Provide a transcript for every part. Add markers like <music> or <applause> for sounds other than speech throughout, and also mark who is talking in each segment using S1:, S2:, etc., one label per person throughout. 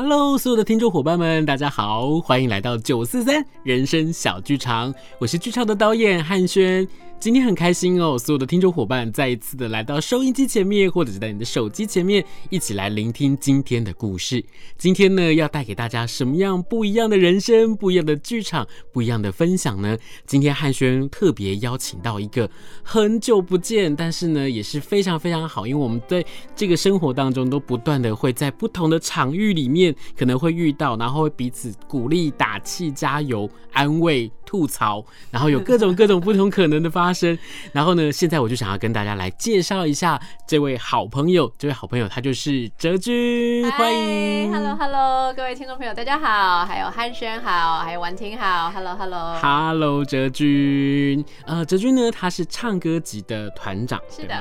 S1: Hello，所有的听众伙伴们，大家好，欢迎来到九四三人生小剧场，我是剧场的导演汉轩。今天很开心哦，所有的听众伙伴再一次的来到收音机前面，或者是在你的手机前面，一起来聆听今天的故事。今天呢，要带给大家什么样不一样的人生、不一样的剧场、不一样的分享呢？今天汉轩特别邀请到一个很久不见，但是呢也是非常非常好，因为我们在这个生活当中都不断的会在不同的场域里面可能会遇到，然后会彼此鼓励、打气、加油、安慰。吐槽，然后有各种各种不同可能的发生。然后呢，现在我就想要跟大家来介绍一下这位好朋友。这位好朋友他就是哲君，欢迎。
S2: Hello Hello，各位听众朋友大家好，还有汉轩好，还有婉婷好。Hello Hello
S1: Hello 哲君。呃，哲君呢，他是唱歌集的团长，
S2: 是的，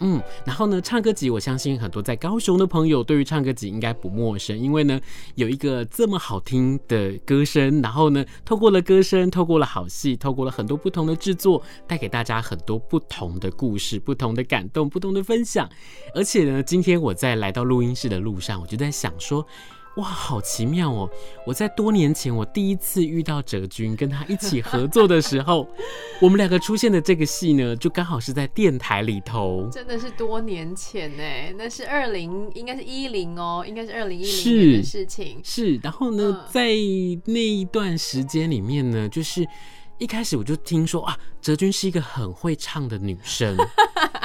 S1: 嗯。然后呢，唱歌集，我相信很多在高雄的朋友对于唱歌集应该不陌生，因为呢，有一个这么好听的歌声，然后呢，透过了歌声，透过过了好戏，透过了很多不同的制作，带给大家很多不同的故事、不同的感动、不同的分享。而且呢，今天我在来到录音室的路上，我就在想说，哇，好奇妙哦！我在多年前我第一次遇到哲君，跟他一起合作的时候，<laughs> 我们两个出现的这个戏呢，就刚好是在电台里头，
S2: 真的是多年前呢，那是二零，应该是一零哦，应该是二零一零年的事情。
S1: 是，是，然后呢，嗯、在那一段时间里面呢，就是一开始我就听说啊，哲君是一个很会唱的女生。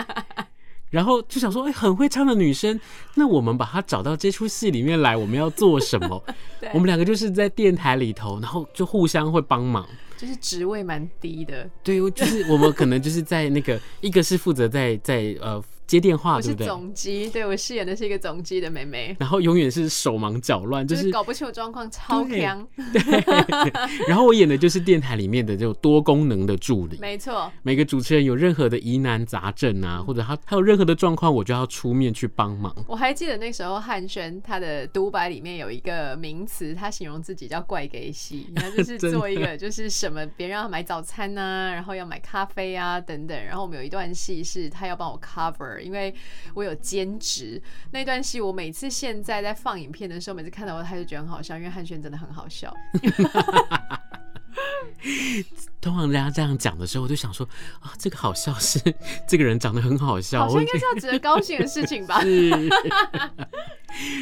S1: <laughs> 然后就想说，哎，很会唱的女生，那我们把她找到这出戏里面来，我们要做什么？<laughs> 我们两个就是在电台里头，然后就互相会帮忙，
S2: 就是职位蛮低的。
S1: 对，就是我们可能就是在那个，一个是负责在在呃。接电话，对不对？
S2: 我是总机，对，我饰演的是一个总机的妹妹，
S1: 然后永远是手忙脚乱，就是，
S2: 就是搞不清楚状况，超强。
S1: 对，<laughs> 然后我演的就是电台里面的这种多功能的助理，
S2: 没错。
S1: 每个主持人有任何的疑难杂症啊，或者他他有任何的状况，我就要出面去帮忙。
S2: 我还记得那时候汉轩他的独白里面有一个名词，他形容自己叫怪给戏，他就是 <laughs> 做一个就是什么别人要买早餐啊，然后要买咖啡啊等等，然后我们有一段戏是他要帮我 cover。因为我有兼职那段戏，我每次现在在放影片的时候，每次看到我，他就觉得很好笑，因为汉轩真的很好笑。<laughs>
S1: 通常人家这样讲的时候，我就想说啊，这个好笑是 <laughs> 这个人长得很好笑，
S2: 好像应该是要值得 <laughs> 高兴的事情吧？
S1: 是。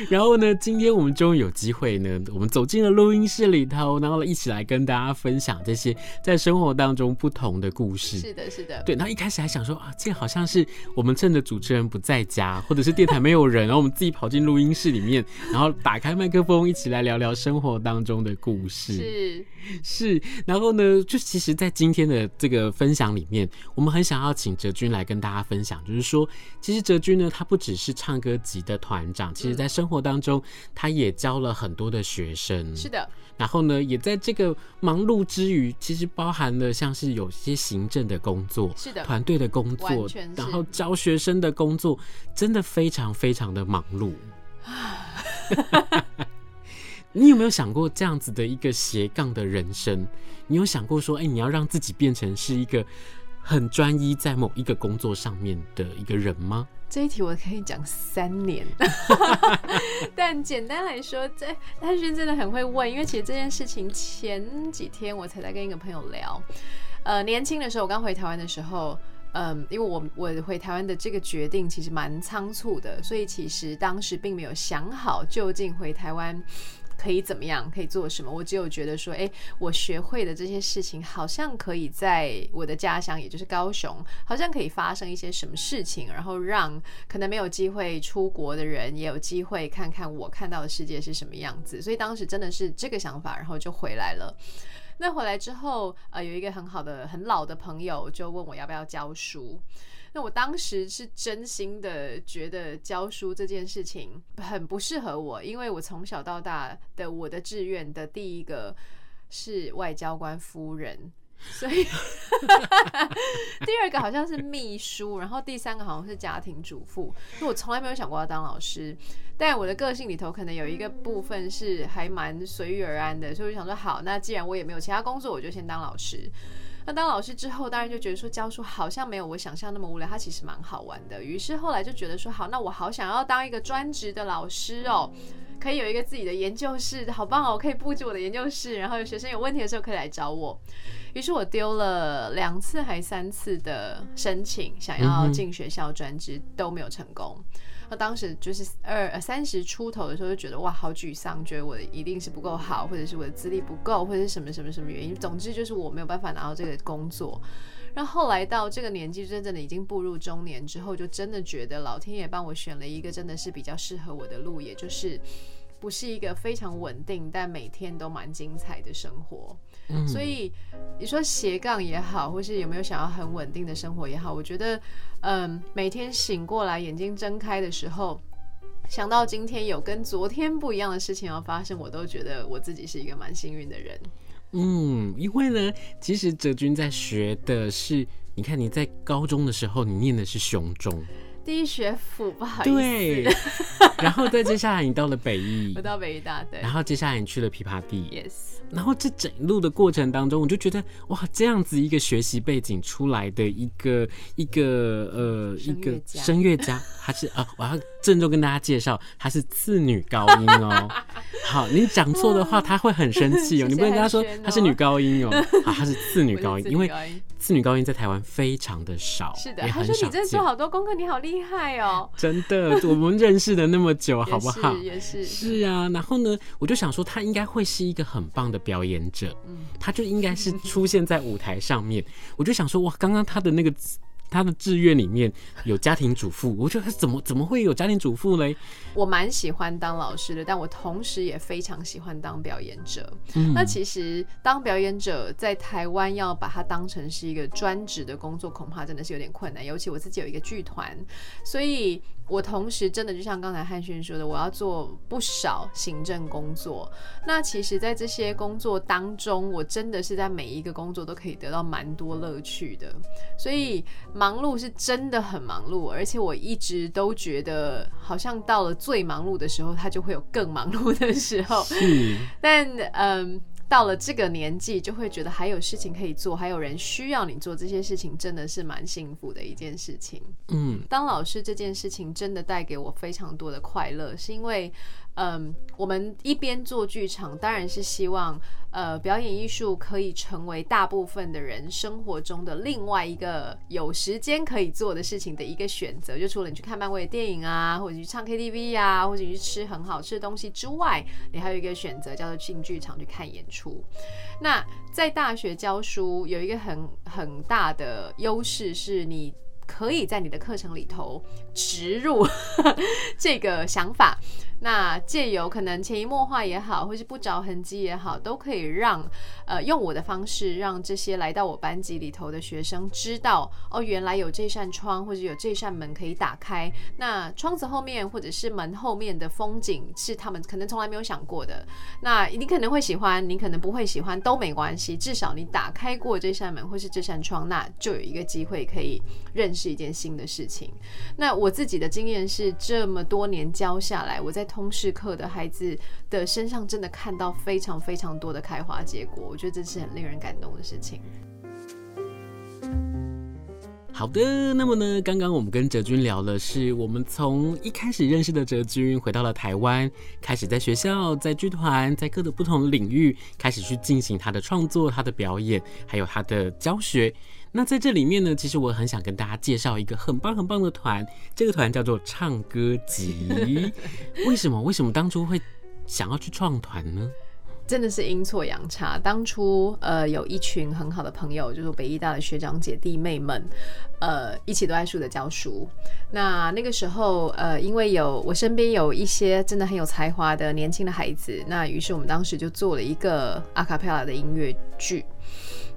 S1: 然后呢，今天我们终于有机会呢，我们走进了录音室里头，然后一起来跟大家分享这些在生活当中不同的故事。
S2: 是的，是的。
S1: 对，然后一开始还想说啊，这个好像是我们趁着主持人不在家，或者是电台没有人，然后我们自己跑进录音室里面，<laughs> 然后打开麦克风，一起来聊聊生活当中的故事。
S2: 是
S1: 是。然后呢，就其实，在今天的这个分享里面，我们很想要请哲君来跟大家分享，就是说，其实哲君呢，他不只是唱歌集的团长，其实在生活当中，他也教了很多的学生。
S2: 是的。
S1: 然后呢，也在这个忙碌之余，其实包含了像是有些行政的工作，
S2: 是的，
S1: 团队的工作，然后教学生的工作，真的非常非常的忙碌。<laughs> <laughs> 你有没有想过这样子的一个斜杠的人生？你有想过说，哎、你要让自己变成是一个很专一在某一个工作上面的一个人吗？
S2: 这一题我可以讲三年，<laughs> 但简单来说，这但是真的很会问，因为其实这件事情前几天我才在跟一个朋友聊。呃，年轻的时候，我刚回台湾的时候，嗯，因为我我回台湾的这个决定其实蛮仓促的，所以其实当时并没有想好究竟回台湾。可以怎么样？可以做什么？我只有觉得说，哎，我学会的这些事情，好像可以在我的家乡，也就是高雄，好像可以发生一些什么事情，然后让可能没有机会出国的人，也有机会看看我看到的世界是什么样子。所以当时真的是这个想法，然后就回来了。那回来之后，呃，有一个很好的、很老的朋友就问我要不要教书。那我当时是真心的觉得教书这件事情很不适合我，因为我从小到大的我的志愿的第一个是外交官夫人，所以 <laughs> <laughs> 第二个好像是秘书，然后第三个好像是家庭主妇。就我从来没有想过要当老师，但我的个性里头可能有一个部分是还蛮随遇而安的，所以我就想说好，那既然我也没有其他工作，我就先当老师。那当老师之后，当然就觉得说教书好像没有我想象那么无聊，它其实蛮好玩的。于是后来就觉得说，好，那我好想要当一个专职的老师哦，可以有一个自己的研究室，好棒哦，我可以布置我的研究室，然后有学生有问题的时候可以来找我。于是我丢了两次还三次的申请，想要进学校专职都没有成功。当时就是二三十出头的时候，就觉得哇，好沮丧，觉得我一定是不够好，或者是我的资历不够，或者是什么什么什么原因。总之就是我没有办法拿到这个工作。然后后来到这个年纪，真正的已经步入中年之后，就真的觉得老天爷帮我选了一个真的是比较适合我的路，也就是不是一个非常稳定，但每天都蛮精彩的生活。嗯，所以你说斜杠也好，或是有没有想要很稳定的生活也好，我觉得，嗯，每天醒过来眼睛睁开的时候，想到今天有跟昨天不一样的事情要发生，我都觉得我自己是一个蛮幸运的人。
S1: 嗯，因为呢，其实哲君在学的是，你看你在高中的时候，你念的是雄中。
S2: 第一学府，不好意思。
S1: 对，<laughs> 然后再接下来你到了北艺，
S2: 我到北艺大，对。
S1: 然后接下来你去了琵琶地
S2: ，yes。
S1: 然后这整路的过程当中，我就觉得哇，这样子一个学习背景出来的一个一个呃一个声乐家，还是啊，我要郑重跟大家介绍，她是次女高音哦。<laughs> 好，你讲错的话她会很生气哦，<laughs> 你不能跟她说她是女高音哦。好，她 <laughs> 是次女高音，因为次女高音在台湾非常的少，
S2: 是的。他说你真的做好多功课，你好厉害哦。
S1: 真的，我们认识了那么久，好不好？
S2: 也是，
S1: 是啊。然后呢，我就想说她应该会是一个很棒的表演者，她就应该是出现在舞台上面。我就想说哇，刚刚她的那个。他的志愿里面有家庭主妇，我觉得他怎么怎么会有家庭主妇嘞？
S2: 我蛮喜欢当老师的，但我同时也非常喜欢当表演者。嗯，那其实当表演者在台湾要把它当成是一个专职的工作，恐怕真的是有点困难。尤其我自己有一个剧团，所以。我同时真的就像刚才汉轩说的，我要做不少行政工作。那其实，在这些工作当中，我真的是在每一个工作都可以得到蛮多乐趣的。所以忙碌是真的很忙碌，而且我一直都觉得，好像到了最忙碌的时候，它就会有更忙碌的时候。
S1: 是，
S2: 但嗯。到了这个年纪，就会觉得还有事情可以做，还有人需要你做这些事情，真的是蛮幸福的一件事情。
S1: 嗯，
S2: 当老师这件事情真的带给我非常多的快乐，是因为。嗯，我们一边做剧场，当然是希望，呃，表演艺术可以成为大部分的人生活中的另外一个有时间可以做的事情的一个选择。就除了你去看漫威的电影啊，或者去唱 KTV 啊，或者去吃很好吃的东西之外，你还有一个选择叫做进剧场去看演出。那在大学教书有一个很很大的优势，是你可以在你的课程里头植入 <laughs> 这个想法。那借由可能潜移默化也好，或是不着痕迹也好，都可以让呃用我的方式，让这些来到我班级里头的学生知道，哦，原来有这扇窗或者有这扇门可以打开。那窗子后面或者是门后面的风景是他们可能从来没有想过的。那你可能会喜欢，你可能不会喜欢都没关系，至少你打开过这扇门或是这扇窗，那就有一个机会可以认识一件新的事情。那我自己的经验是，这么多年教下来，我在通识课的孩子的身上，真的看到非常非常多的开花结果，我觉得这是很令人感动的事情。
S1: 好的，那么呢，刚刚我们跟哲君聊的是我们从一开始认识的哲君，回到了台湾，开始在学校、在剧团、在各个不同领域开始去进行他的创作、他的表演，还有他的教学。那在这里面呢，其实我很想跟大家介绍一个很棒很棒的团，这个团叫做唱歌集。<laughs> 为什么？为什么当初会想要去创团呢？
S2: 真的是阴错阳差。当初呃，有一群很好的朋友，就是北艺大的学长姐弟妹们，呃，一起都在树德教书。那那个时候，呃，因为有我身边有一些真的很有才华的年轻的孩子，那于是我们当时就做了一个阿卡贝拉的音乐剧。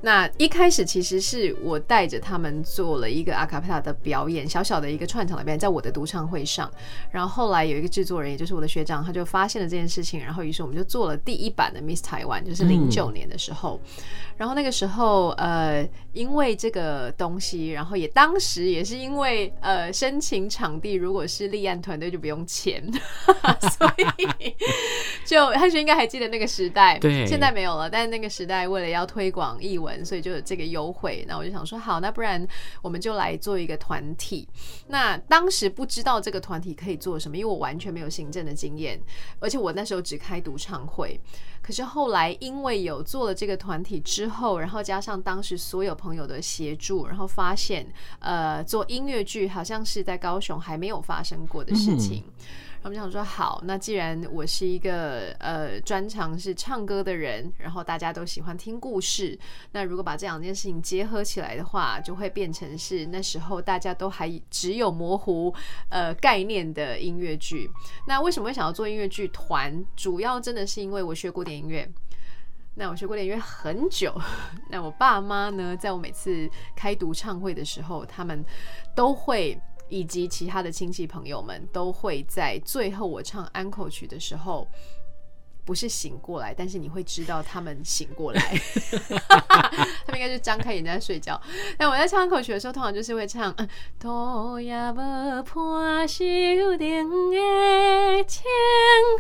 S2: 那一开始其实是我带着他们做了一个阿卡贝拉的表演，小小的一个串场的表演，在我的独唱会上。然后后来有一个制作人，也就是我的学长，他就发现了这件事情，然后于是我们就做了第一版的 Miss Taiwan，就是零九年的时候。嗯然后那个时候，呃，因为这个东西，然后也当时也是因为，呃，申请场地如果是立案团队就不用钱，<laughs> 所以就汉学应该还记得那个时代，
S1: 对，
S2: 现在没有了。但是那个时代为了要推广艺文，所以就有这个优惠。那我就想说，好，那不然我们就来做一个团体。那当时不知道这个团体可以做什么，因为我完全没有行政的经验，而且我那时候只开独唱会。可是后来，因为有做了这个团体之后，然后加上当时所有朋友的协助，然后发现，呃，做音乐剧好像是在高雄还没有发生过的事情。嗯他们想说好，那既然我是一个呃专长是唱歌的人，然后大家都喜欢听故事，那如果把这两件事情结合起来的话，就会变成是那时候大家都还只有模糊呃概念的音乐剧。那为什么会想要做音乐剧团？主要真的是因为我学古典音乐，那我学古典音乐很久，<laughs> 那我爸妈呢，在我每次开独唱会的时候，他们都会。以及其他的亲戚朋友们都会在最后我唱安可曲的时候，不是醒过来，但是你会知道他们醒过来，<laughs> 他们应该是张开眼睛在睡觉。但我在唱安可曲的时候，通常就是会唱“头也无破手顶的清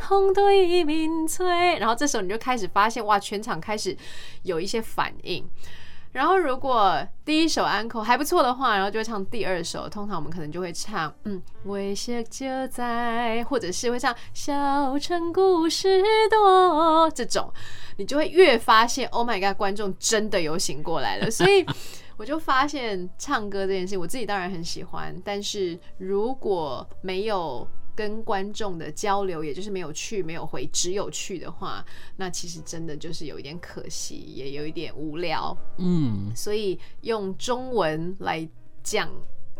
S2: 风对面吹”，然后这时候你就开始发现，哇，全场开始有一些反应。然后，如果第一首 uncle 还不错的话，然后就会唱第二首。通常我们可能就会唱，嗯，微笑就在，或者是会唱小城故事多这种，你就会越发现，<laughs> Oh my God，观众真的有醒过来了。所以我就发现唱歌这件事，我自己当然很喜欢，但是如果没有。跟观众的交流，也就是没有去没有回，只有去的话，那其实真的就是有一点可惜，也有一点无聊。嗯，所以用中文来讲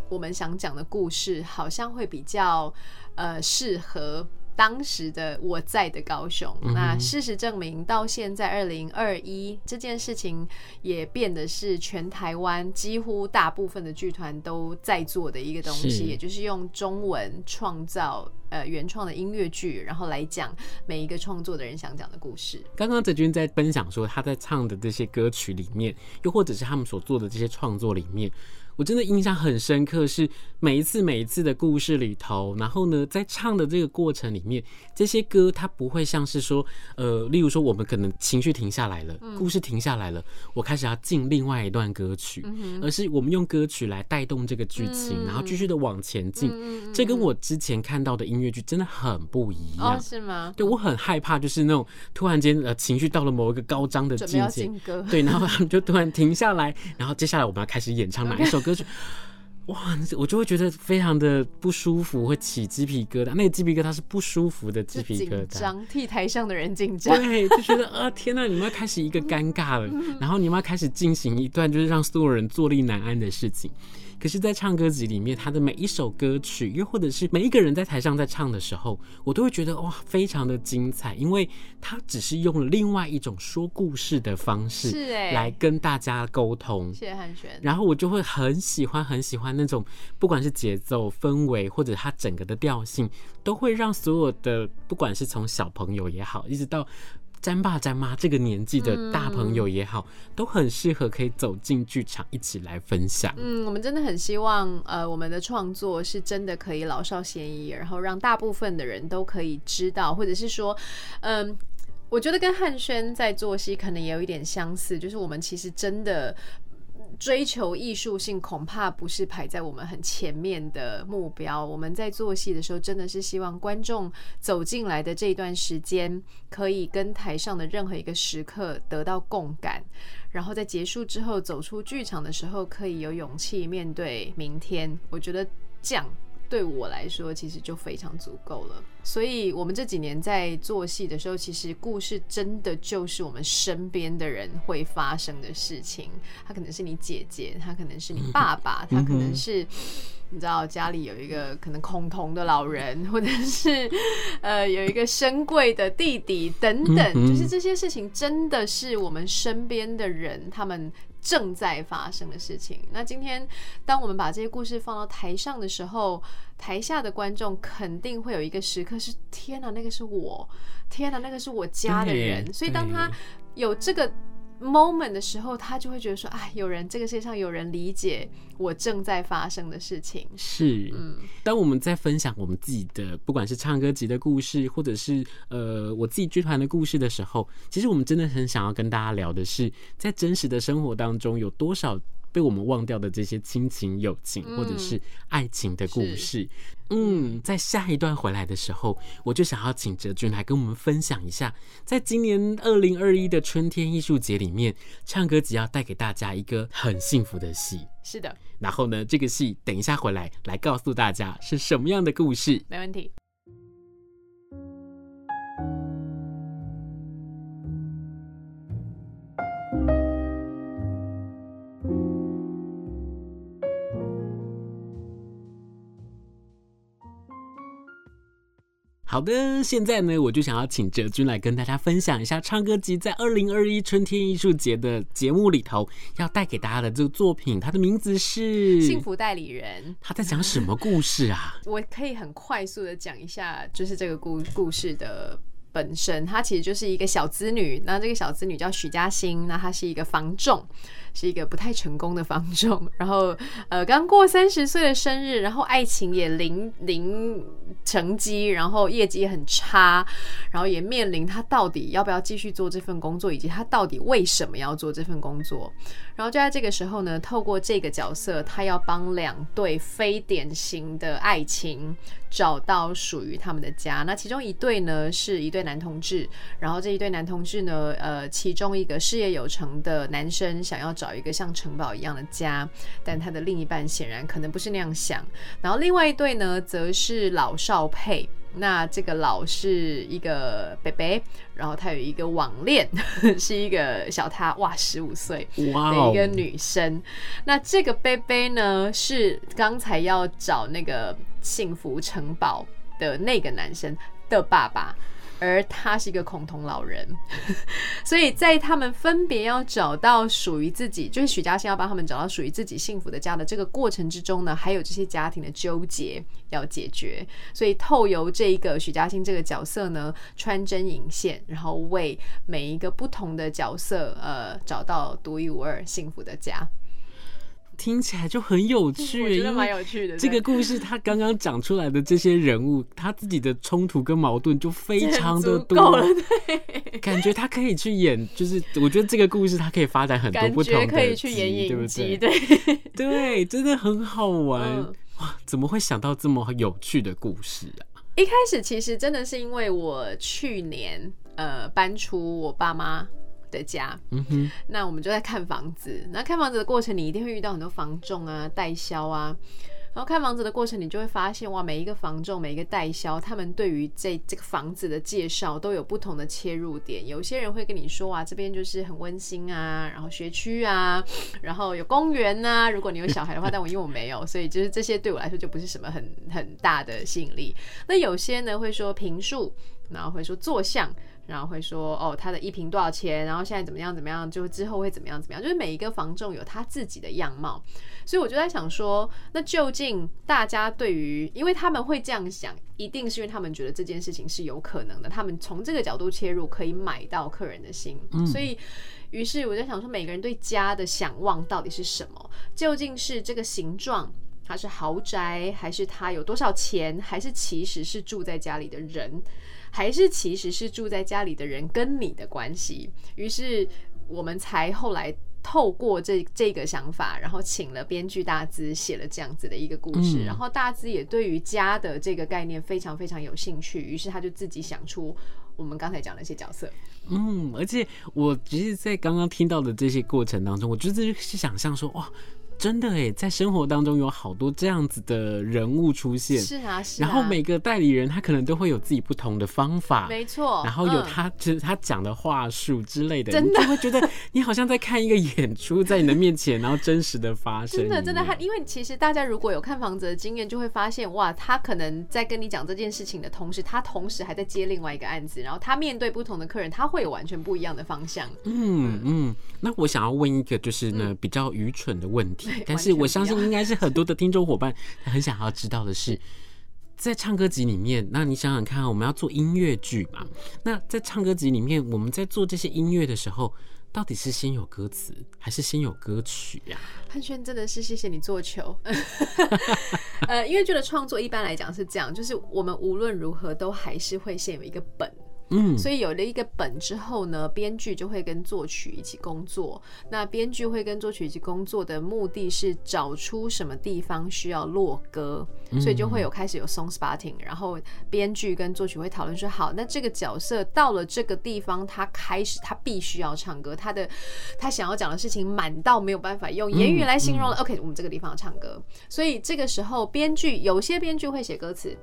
S2: 我们想讲的故事，好像会比较呃适合。当时的我在的高雄，那事实证明，到现在二零二一这件事情也变得是全台湾几乎大部分的剧团都在做的一个东西，也就是用中文创造呃原创的音乐剧，然后来讲每一个创作的人想讲的故事。刚刚哲君在分享说他在唱的这些歌曲里面，又或者是他们所做的这些创作里面。我真的印象很深刻，是每一次每一次的故事里头，然后呢，在唱的这个过程里面，这些歌它不会像是说，呃，例如说我们可能情绪停下来了，故事停下来了，我开始要进另外一段歌曲，而是我们用歌曲来带动这个剧情，然后继续的往前进。这跟我之前看到的音乐剧真的很不一样。哦，是吗？对，我很害怕，就是那种突然间呃情绪到了某一个高涨的境界，对，然后他们就突然停下来，然后接下来我们要开始演唱哪一首歌。歌曲，哇，我就会觉得非常的不舒服，会起鸡皮疙瘩。那个鸡皮疙瘩是不舒服的鸡皮疙瘩，紧张，替台上的人紧张。对，就觉得啊，天哪，你们要开始一个尴尬了，然后你们要开始进行一段就是让所有人坐立难安的事情。可是，在唱歌集里面，他的每一首歌曲，又或者是每一个人在台上在唱的时候，我都会觉得哇，非常的精彩，因为他只是用了另外一种说故事的方式，是哎，来跟大家沟通。谢谢汉璇。然后我就会很喜欢很喜欢那种，不管是节奏、氛围，或者他整个的调性，都会让所有的，不管是从小朋友也好，一直到。詹爸詹妈这个年纪的大朋友也好，嗯、都很适合可以走进剧场一起来分享。嗯，我们真的很希望，呃，我们的创作是真的可以老少咸宜，然后让大部分的人都可以知道，或者是说，嗯，我觉得跟汉轩在做戏可能也有一点相似，就是我们其实真的。追求艺术性恐怕不是排在我们很前面的目标。我们在做戏的时候，真的是希望观众走进来的这一段时间，可以跟台上的任何一个时刻得到共感，然后在结束之后走出剧场的时候，可以有勇气面对明天。我觉得这样。对我来说，其实就非常足够了。所以，我们这几年在做戏的时候，其实故事真的就是我们身边的人会发生的事情。他可能是你姐姐，他可能是你爸爸，他可能是你知道家里有一个可能恐同的老人，或者是呃有一个深贵的弟弟等等，就是这些事情真的是我们身边的人他们。正在发生的事情。那今天，当我们把这些故事放到台上的时候，台下的观众肯定会有一个时刻是：天哪，那个是我！天哪，那个是我家的人。所以，当他有这个。Moment 的时候，他就会觉得说：“哎，有人，这个世界上有人理解我正在发生的事情。”
S1: 是，嗯，当我们在分享我们自己的，不管是唱歌集的故事，或者是呃我自己剧团的故事的时候，其实我们真的很想要跟大家聊的是，在真实的生活当中有多少。被我们忘掉的这些亲情、友情，或者是爱情的故事，嗯，嗯，在下一段回来的时候，我就想要请哲君来跟我们分享一下，在今年二零二一的春天艺术节里面，唱歌只要带给大家一个很幸福的戏。
S2: 是的，
S1: 然后呢，这个戏等一下回来来告诉大家是什么样的故事。
S2: 没问题。
S1: 好的，现在呢，我就想要请哲君来跟大家分享一下唱歌集在二零二一春天艺术节的节目里头要带给大家的这个作品，它的名字是《
S2: 幸福代理人》。
S1: 他在讲什么故事啊？<laughs>
S2: 我可以很快速的讲一下，就是这个故故事的本身，她其实就是一个小资女，那这个小资女叫许嘉欣，那她是一个房仲。是一个不太成功的房仲，<laughs> 然后呃刚过三十岁的生日，然后爱情也零零成绩，然后业绩也很差，然后也面临他到底要不要继续做这份工作，以及他到底为什么要做这份工作。然后就在这个时候呢，透过这个角色，他要帮两对非典型的爱情找到属于他们的家。那其中一对呢是一对男同志，然后这一对男同志呢，呃，其中一个事业有成的男生想要。找一个像城堡一样的家，但他的另一半显然可能不是那样想。然后另外一对呢，则是老少配。那这个老是一个伯伯，然后他有一个网恋，<laughs> 是一个小他哇十五岁的一个女生。那这个伯伯呢，是刚才要找那个幸福城堡的那个男生的爸爸。而他是一个恐同老人，<laughs> 所以在他们分别要找到属于自己，就是许嘉欣要帮他们找到属于自己幸福的家的这个过程之中呢，还有这些家庭的纠结要解决。所以透由这一个许嘉欣这个角色呢，穿针引线，然后为每一个不同的角色，呃，找到独一无二幸福的家。
S1: 听起来就很有趣，<laughs>
S2: 我觉得蛮有趣的。
S1: 这个故事他刚刚讲出来的这些人物，他自己的冲突跟矛盾就非常的 <laughs> 多了，对，感觉他可以去演，就是我觉得这个故事他可以发展很多不同的，
S2: 可以去演影集，对不
S1: 对？对，对，真的很好玩。嗯，哇！怎么会想到这么有趣的故事啊？
S2: 一开始其实真的是因为我去年呃搬出我爸妈的家，嗯哼，那我们就在看房子。那看房子的过程，你一定会遇到很多房仲啊、代销啊。然后看房子的过程，你就会发现，哇，每一个房仲、每一个代销，他们对于这这个房子的介绍都有不同的切入点。有些人会跟你说啊，这边就是很温馨啊，然后学区啊，然后有公园啊。如果你有小孩的话，<laughs> 但我因为我没有，所以就是这些对我来说就不是什么很很大的吸引力。那有些呢会说平数，然后会说坐向。然后会说哦，他的一瓶多少钱？然后现在怎么样怎么样？就之后会怎么样怎么样？就是每一个房仲有他自己的样貌，所以我就在想说，那究竟大家对于，因为他们会这样想，一定是因为他们觉得这件事情是有可能的，他们从这个角度切入，可以买到客人的心。所以，于是我在想说，每个人对家的想望到底是什么？究竟是这个形状，它是豪宅，还是他有多少钱，还是其实是住在家里的人？还是其实是住在家里的人跟你的关系，于是我们才后来透过这这个想法，然后请了编剧大资写了这样子的一个故事，嗯、然后大资也对于家的这个概念非常非常有兴趣，于是他就自己想出我们刚才讲的一些角色。
S1: 嗯，而且我其实，在刚刚听到的这些过程当中，我就是想象说，哇。真的哎，在生活当中有好多这样子的人物出现，
S2: 是啊，是啊。
S1: 然后每个代理人他可能都会有自己不同的方法，
S2: 没错。
S1: 然后有他就是 <laughs> 他讲的话术之类的，
S2: 真的
S1: 会觉得 <laughs> 你好像在看一个演出在你的面前，然后真实的发生。
S2: 真的，真的，他因为其实大家如果有看房子的经验，就会发现哇，他可能在跟你讲这件事情的同时，他同时还在接另外一个案子，然后他面对不同的客人，他会有完全不一样的方向。
S1: 嗯嗯。那我想要问一个就是呢比较愚蠢的问题，但是我相信。应该是很多的听众伙伴很想要知道的是，在唱歌集里面，那你想想看，我们要做音乐剧嘛？那在唱歌集里面，我们在做这些音乐的时候，到底是先有歌词还是先有歌曲呀？
S2: 汉轩真的是谢谢你做球。<laughs> 呃，音乐剧的创作一般来讲是这样，就是我们无论如何都还是会先有一个本。
S1: 嗯，
S2: 所以有了一个本之后呢，编剧就会跟作曲一起工作。那编剧会跟作曲一起工作的目的是找出什么地方需要落歌，所以就会有开始有 song spotting，然后编剧跟作曲会讨论说，好，那这个角色到了这个地方，他开始他必须要唱歌，他的他想要讲的事情满到没有办法用言语来形容了。OK，我们这个地方要唱歌，所以这个时候编剧有些编剧会写歌词。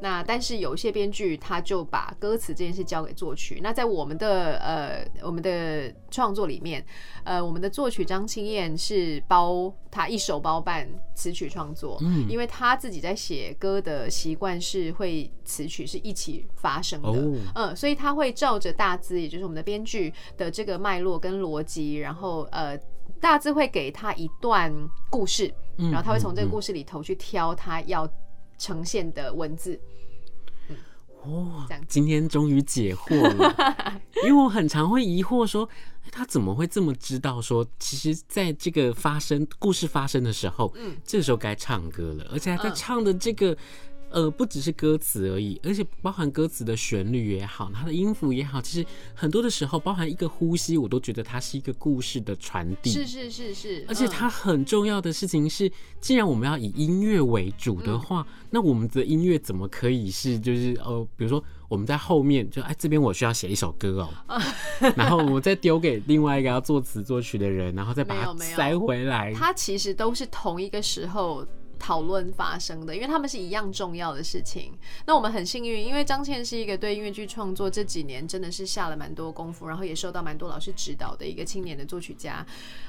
S2: 那但是有一些编剧他就把歌词这件事交给作曲。那在我们的呃我们的创作里面，呃我们的作曲张清燕是包他一手包办词曲创作，嗯，因为他自己在写歌的习惯是会词曲是一起发生的，嗯，所以他会照着大字，也就是我们的编剧的这个脉络跟逻辑，然后呃大致会给他一段故事，然后他会从这个故事里头去挑他要。呈现的文字，
S1: 哦，今天终于解惑了，<laughs> 因为我很常会疑惑说，他怎么会这么知道说，其实在这个发生故事发生的时候，嗯，这个时候该唱歌了，而且他在唱的这个。呃，不只是歌词而已，而且包含歌词的旋律也好，它的音符也好，其实很多的时候，包含一个呼吸，我都觉得它是一个故事的传递。
S2: 是是是是。
S1: 而且它很重要的事情是，既然我们要以音乐为主的话，那我们的音乐怎么可以是就是呃，比如说我们在后面就哎这边我需要写一首歌哦，<laughs> 然后我再丢给另外一个要作词作曲的人，然后再把它塞回来。
S2: 它其实都是同一个时候。讨论发生的，因为他们是一样重要的事情。那我们很幸运，因为张倩是一个对音乐剧创作这几年真的是下了蛮多功夫，然后也受到蛮多老师指导的一个青年的作曲家。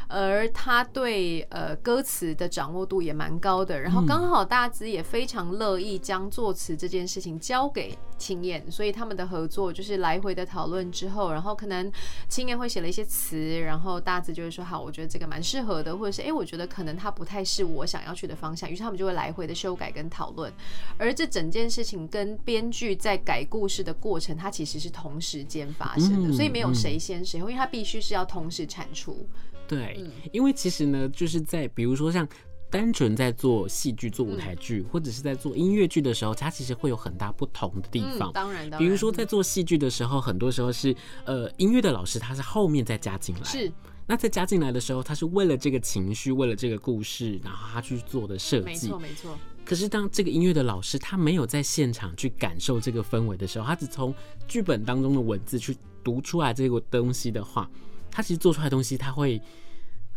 S2: 而他对呃歌词的掌握度也蛮高的，然后刚好大资也非常乐意将作词这件事情交给青燕，所以他们的合作就是来回的讨论之后，然后可能青燕会写了一些词，然后大致就是说好，我觉得这个蛮适合的，或者是哎、欸，我觉得可能它不太是我想要去的方向，于是他们就会来回的修改跟讨论。而这整件事情跟编剧在改故事的过程，它其实是同时间发生的，所以没有谁先谁后，因为它必须是要同时产出。
S1: 对，因为其实呢，就是在比如说像单纯在做戏剧、做舞台剧，或者是在做音乐剧的时候，它其实会有很大不同的地方。
S2: 当然，
S1: 比如说在做戏剧的时候，很多时候是呃音乐的老师他是后面再加进来，
S2: 是
S1: 那在加进来的时候，他是为了这个情绪，为了这个故事，然后他去做的设计。
S2: 没错，没错。
S1: 可是当这个音乐的老师他没有在现场去感受这个氛围的时候，他只从剧本当中的文字去读出来这个东西的话，他其实做出来的东西他会。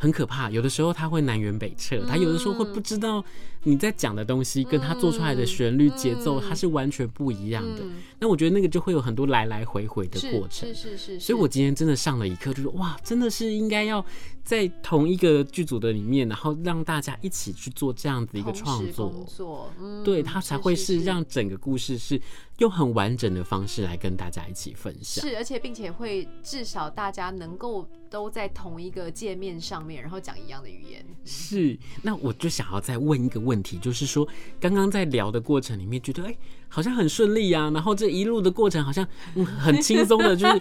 S1: 很可怕，有的时候他会南辕北辙，他有的时候会不知道你在讲的东西跟他做出来的旋律节奏，它是完全不一样的。那我觉得那个就会有很多来来回回的过程。
S2: 是是是。
S1: 所以我今天真的上了一课，就是哇，真的是应该要在同一个剧组的里面，然后让大家一起去做这样子一个创作，对，他才会是让整个故事是用很完整的方式来跟大家一起分享。
S2: 是，而且并且会至少大家能够。都在同一个界面上面，然后讲一样的语言。
S1: 是，那我就想要再问一个问题，就是说，刚刚在聊的过程里面，觉得哎、欸，好像很顺利啊，然后这一路的过程好像、嗯、很轻松的，就是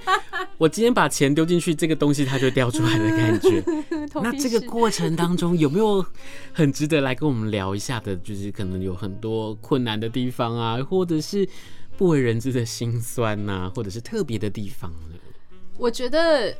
S1: 我今天把钱丢进去，这个东西它就掉出来的感觉。<laughs> 那这个过程当中有没有很值得来跟我们聊一下的？就是可能有很多困难的地方啊，或者是不为人知的辛酸呐、或者是特别的地方呢？
S2: 我觉得。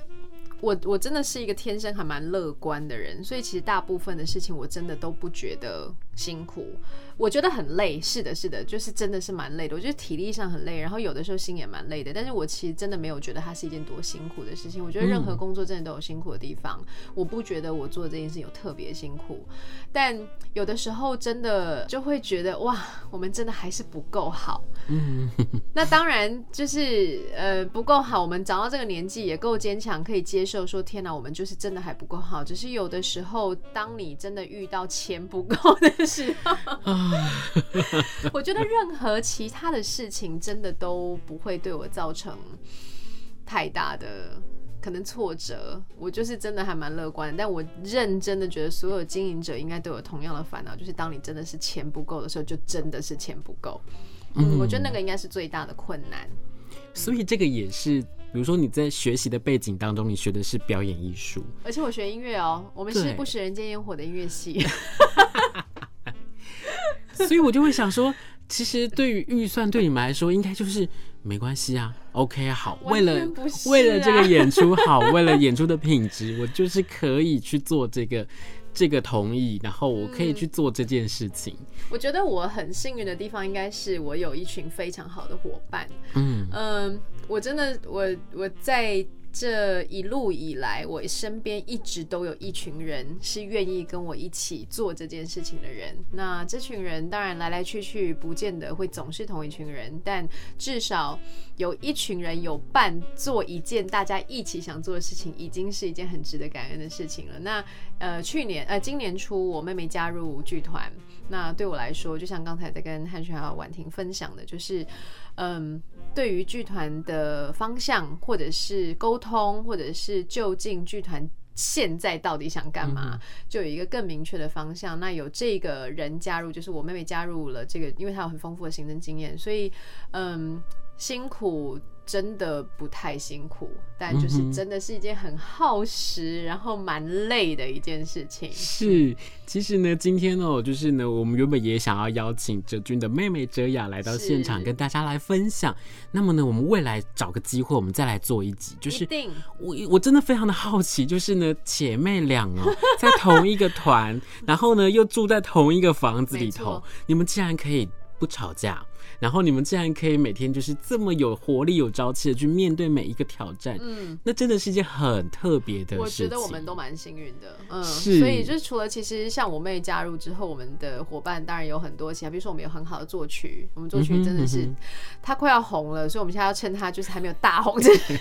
S2: 我我真的是一个天生还蛮乐观的人，所以其实大部分的事情我真的都不觉得辛苦。我觉得很累，是的，是的，就是真的是蛮累的。我觉得体力上很累，然后有的时候心也蛮累的。但是我其实真的没有觉得它是一件多辛苦的事情。我觉得任何工作真的都有辛苦的地方，嗯、我不觉得我做这件事有特别辛苦。但有的时候真的就会觉得哇，我们真的还是不够好。嗯，那当然就是呃不够好。我们长到这个年纪也够坚强，可以接受说天哪，我们就是真的还不够好。只是有的时候，当你真的遇到钱不够的时候。<laughs> 我觉得任何其他的事情真的都不会对我造成太大的可能挫折。我就是真的还蛮乐观，但我认真的觉得所有经营者应该都有同样的烦恼，就是当你真的是钱不够的时候，就真的是钱不够。嗯，我觉得那个应该是最大的困难。
S1: 所以这个也是，比如说你在学习的背景当中，你学的是表演艺术，
S2: 而且我学音乐哦，我们是不食人间烟火的音乐系。<laughs>
S1: 所以我就会想说，其实对于预算对你们来说，应该就是没关系啊。OK，好，为了为了这个演出好，为了演出的品质，我就是可以去做这个这个同意，然后我可以去做这件事情。
S2: 我觉得我很幸运的地方，应该是我有一群非常好的伙伴。嗯嗯，我真的我我在。这一路以来，我身边一直都有一群人是愿意跟我一起做这件事情的人。那这群人当然来来去去，不见得会总是同一群人，但至少有一群人有伴做一件大家一起想做的事情，已经是一件很值得感恩的事情了。那呃，去年呃，今年初我妹妹加入剧团，那对我来说，就像刚才在跟汉轩还有婉婷分享的，就是嗯。对于剧团的方向，或者是沟通，或者是究竟剧团现在到底想干嘛，就有一个更明确的方向。那有这个人加入，就是我妹妹加入了这个，因为她有很丰富的行政经验，所以嗯，辛苦。真的不太辛苦，但就是真的是一件很耗时，然后蛮累的一件事情。
S1: 是，其实呢，今天哦，就是呢，我们原本也想要邀请哲君的妹妹哲雅来到现场，跟大家来分享。那么呢，我们未来找个机会，我们再来做一集。就是我我真的非常的好奇，就是呢，姐妹俩哦，在同一个团，然后呢，又住在同一个房子里头，你们竟然可以不吵架。然后你们竟然可以每天就是这么有活力、有朝气的去面对每一个挑战，嗯，那真的是一件很特别的事情。
S2: 我觉得我们都蛮幸运的，嗯，是。所以就是除了其实像我妹加入之后，我们的伙伴当然有很多其他，比如说我们有很好的作曲，我们作曲真的是他快要红了，所以我们现在要趁他就是还没有大红，<laughs> 就是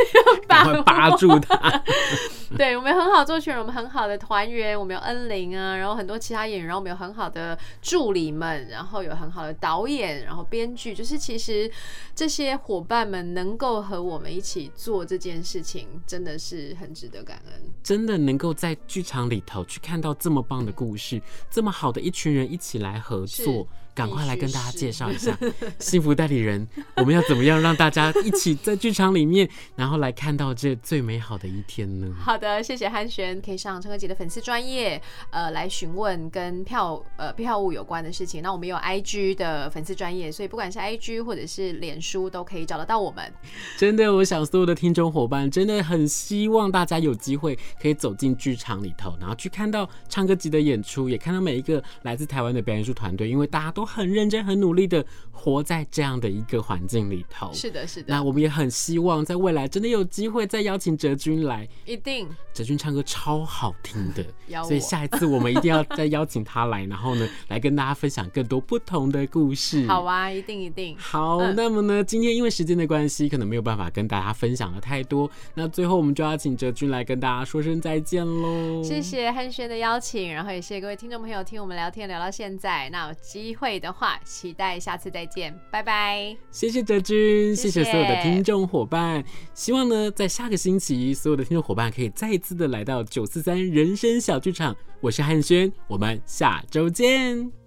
S1: 赶快扒住他。<laughs>
S2: 对，我们有很好的作曲人，我们很好的团员，我们有恩玲啊，然后很多其他演员，然后我们有很好的助理们，然后有很好的导演，然后编剧。就是其实这些伙伴们能够和我们一起做这件事情，真的是很值得感恩。
S1: 真的能够在剧场里头去看到这么棒的故事，这么好的一群人一起来合作。赶快来跟大家介绍一下幸福代理人，我们要怎么样让大家一起在剧场里面，然后来看到这最美好的一天呢？
S2: 好的，谢谢汉璇，可以上唱歌集的粉丝专业，呃，来询问跟票呃票务有关的事情。那我们有 IG 的粉丝专业，所以不管是 IG 或者是脸书都可以找得到我们。
S1: 真的，我想所有的听众伙伴真的很希望大家有机会可以走进剧场里头，然后去看到唱歌集的演出，也看到每一个来自台湾的表演艺术团队，因为大家都。很认真、很努力的活在这样的一个环境里头。
S2: 是的，是的。
S1: 那我们也很希望在未来真的有机会再邀请哲君来。
S2: 一定。
S1: 哲君唱歌超好听的，所以下一次我们一定要再邀请他来，然后呢，<laughs> 来跟大家分享更多不同的故事。
S2: 好啊，一定一定。
S1: 好，那么呢，今天因为时间的关系，可能没有办法跟大家分享的太多。那最后我们就要请哲君来跟大家说声再见喽。
S2: 谢谢汉轩的邀请，然后也谢谢各位听众朋友听我们聊天聊到现在。那有机会。的话，期待下次再见，拜拜。
S1: 谢谢哲君，谢谢所有的听众伙伴。希望呢，在下个星期，所有的听众伙伴可以再一次的来到九四三人生小剧场。我是汉轩，我们下周见。